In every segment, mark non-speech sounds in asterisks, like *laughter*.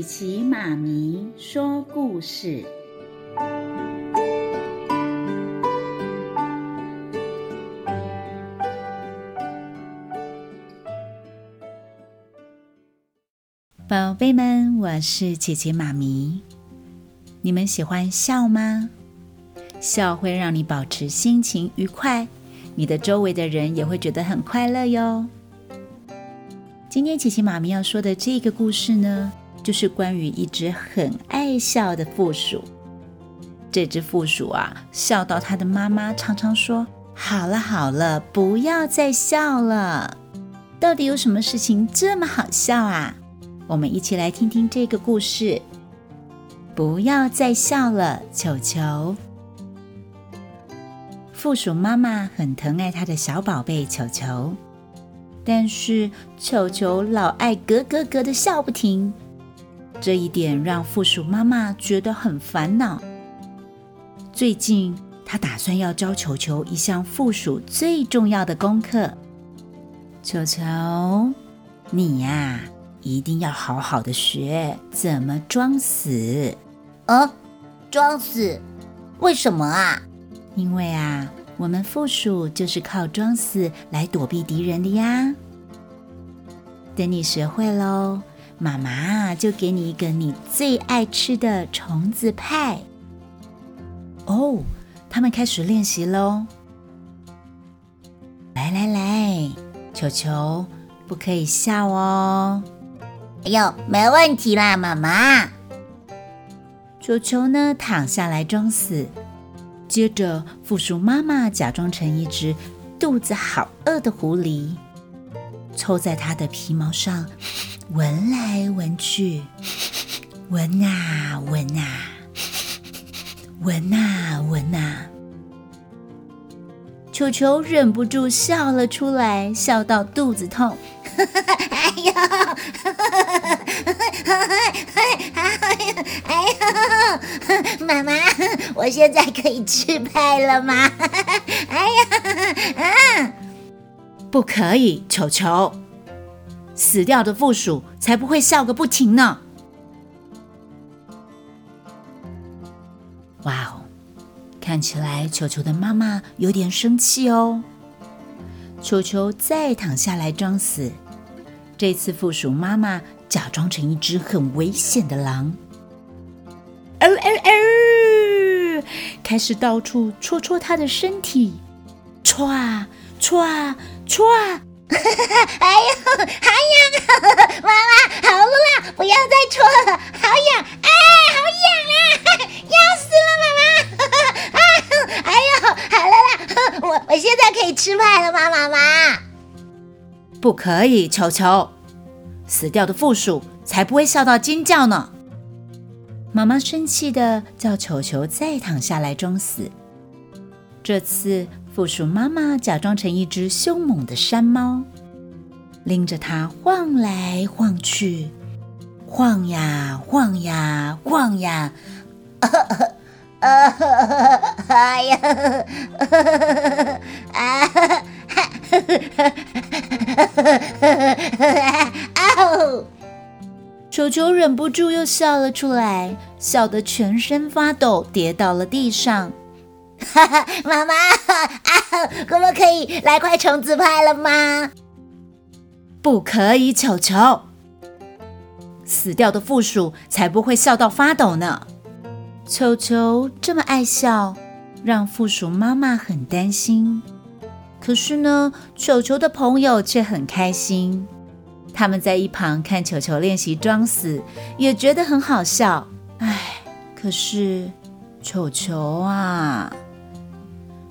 琪琪妈咪说故事，宝贝们，我是琪琪妈咪。你们喜欢笑吗？笑会让你保持心情愉快，你的周围的人也会觉得很快乐哟。今天琪琪妈咪要说的这个故事呢，就是关于一只很爱笑的负鼠。这只负鼠啊，笑到它的妈妈常常说：“好了好了，不要再笑了。”到底有什么事情这么好笑啊？我们一起来听听这个故事。不要再笑了，球球。负鼠妈妈很疼爱她的小宝贝球球。但是球球老爱咯咯咯的笑不停，这一点让负鼠妈妈觉得很烦恼。最近，她打算要教球球一项负鼠最重要的功课。球球，你呀，一定要好好的学怎么装死。啊，装死？为什么啊？因为啊。我们负鼠就是靠装死来躲避敌人的呀。等你学会喽，妈妈就给你一个你最爱吃的虫子派。哦，他们开始练习喽！来来来，球球，不可以笑哦。哎呦，没问题啦，妈妈。球球呢，躺下来装死。接着，负鼠妈妈假装成一只肚子好饿的狐狸，凑在它的皮毛上闻来闻去，闻啊闻啊，闻啊闻啊。球球忍不住笑了出来，笑到肚子痛。*laughs* 哎呦！哎呦！妈妈，我现在可以吃派了吗？哎呀！啊！不可以，裘裘！死掉的负鼠才不会笑个不停呢！哇哦，看起来球球的妈妈有点生气哦。球球再躺下来装死。这次负鼠妈妈假装成一只很危险的狼，哦哦哦，开始到处戳戳它的身体，戳啊戳啊戳啊，*laughs* 哎呦，好痒啊！妈妈，好了啦，不要再戳了，好痒，哎，好痒啊，*laughs* 要死了，妈妈！*laughs* 啊，哎呦，好了啦，我我现在可以吃饭了吗，妈妈？不可以，球球，死掉的负鼠才不会笑到尖叫呢。妈妈生气的叫球球再躺下来装死。这次负鼠妈妈假装成一只凶猛的山猫，拎着它晃来晃去，晃呀晃呀晃呀，啊啊 *laughs* 哎呀，啊哈啊！*laughs* *laughs* 裘裘忍不住又笑了出来，笑得全身发抖，跌到了地上。哈哈，妈妈，啊，可不可以来块虫子派了吗？不可以，球球。死掉的负鼠才不会笑到发抖呢。球球这么爱笑，让负鼠妈妈很担心。可是呢，球球的朋友却很开心。他们在一旁看球球练习装死，也觉得很好笑。唉，可是球球啊，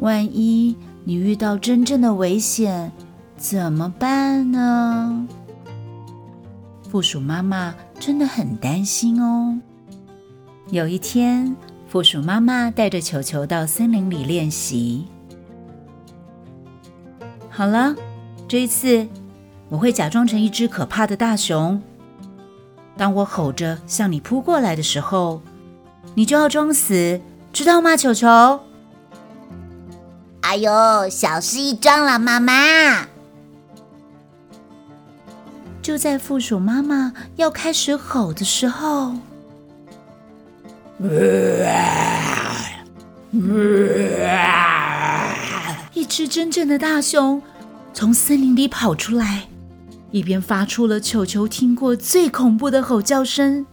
万一你遇到真正的危险，怎么办呢？负鼠妈妈真的很担心哦。有一天，负鼠妈妈带着球球到森林里练习。好了，这一次我会假装成一只可怕的大熊。当我吼着向你扑过来的时候，你就要装死，知道吗，球球？哎呦，小事一桩了，妈妈。就在负鼠妈妈要开始吼的时候，一只真正的大熊从森林里跑出来，一边发出了球球听过最恐怖的吼叫声。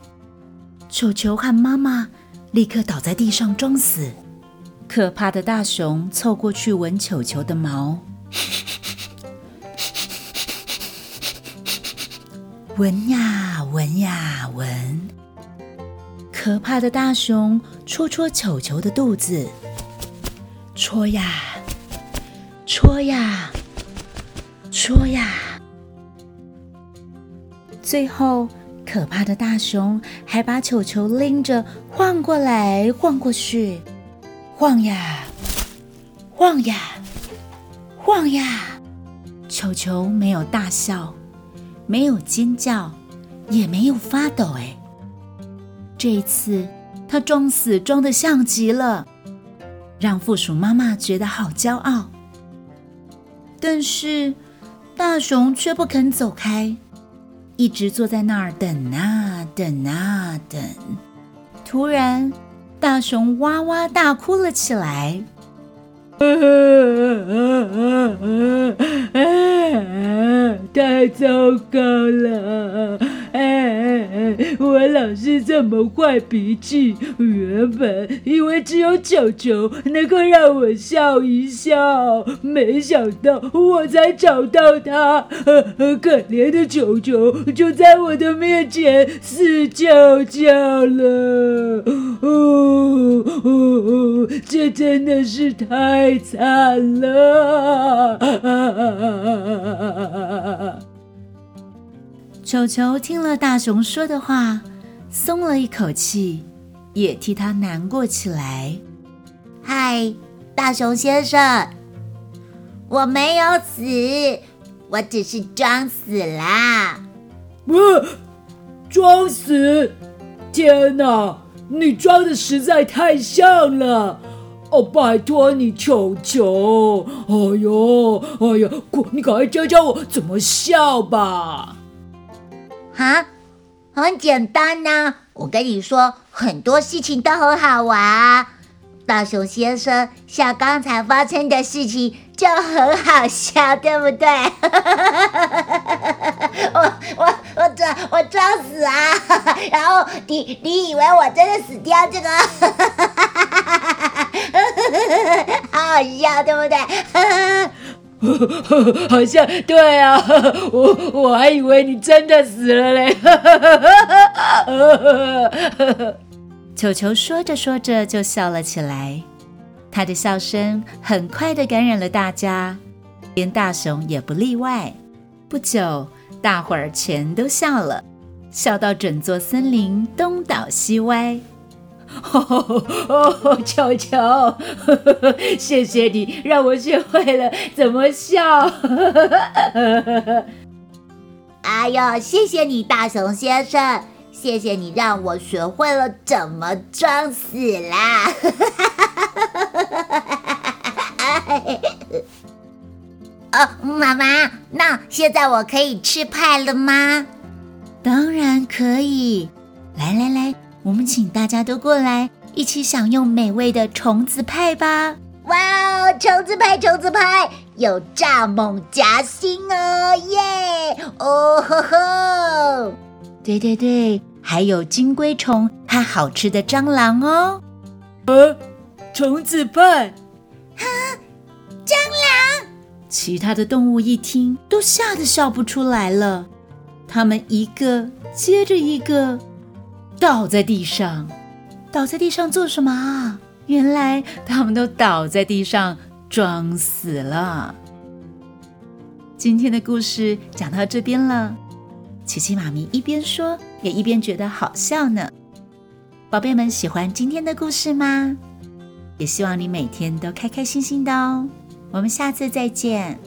球球和妈妈立刻倒在地上装死。可怕的大熊凑过去闻球球的毛。闻呀闻呀闻，可怕的大熊戳戳球球的肚子，戳呀戳呀戳呀，最后可怕的大熊还把球球拎着晃过来晃过去，晃呀晃呀晃呀，球球没有大笑。没有尖叫，也没有发抖。哎，这一次他装死装的像极了，让负鼠妈妈觉得好骄傲。但是大熊却不肯走开，一直坐在那儿等啊等啊等。突然，大熊哇哇大哭了起来。*laughs* 太糟糕了！我老是这么坏脾气，原本以为只有球球能够让我笑一笑，没想到我才找到他，可怜的球球就在我的面前死翘翘了。哦，这真的是太惨了！裘裘听了大熊说的话，松了一口气，也替他难过起来。嗨，大熊先生，我没有死，我只是装死啦。不，装死？天哪，你装的实在太像了！哦，拜托你，球球！哎呦，哎呀，快，你赶快教教我怎么笑吧。啊，很简单呐、我跟你说，很多事情都很好玩。大熊先生，像刚才发生的事情就很好笑，对不对？*laughs* 我我我装我装死啊！*laughs* 然后你你以为我真的死掉？这个好 *laughs* 好笑，对不对？好像对啊，我我还以为你真的死了嘞。*laughs* 球球说着说着就笑了起来，他的笑声很快的感染了大家，连大熊也不例外。不久，大伙儿全都笑了，笑到整座森林东倒西歪。哦哦，裘裘，谢谢你让我学会了怎么笑。哎呦，谢谢你，大熊先生，谢谢你让我学会了怎么装死啦。*laughs* 哦，妈妈，那现在我可以吃派了吗？当然可以。来来来。我们请大家都过来，一起享用美味的虫子派吧！哇哦，虫子派，虫子派，有蚱蜢夹心哦，耶！哦吼吼！对对对，还有金龟虫和好吃的蟑螂哦。呃，虫子派，哈，蟑螂！其他的动物一听，都吓得笑不出来了。他们一个接着一个。倒在地上，倒在地上做什么啊？原来他们都倒在地上装死了。今天的故事讲到这边了，琪琪妈咪一边说，也一边觉得好笑呢。宝贝们喜欢今天的故事吗？也希望你每天都开开心心的哦。我们下次再见。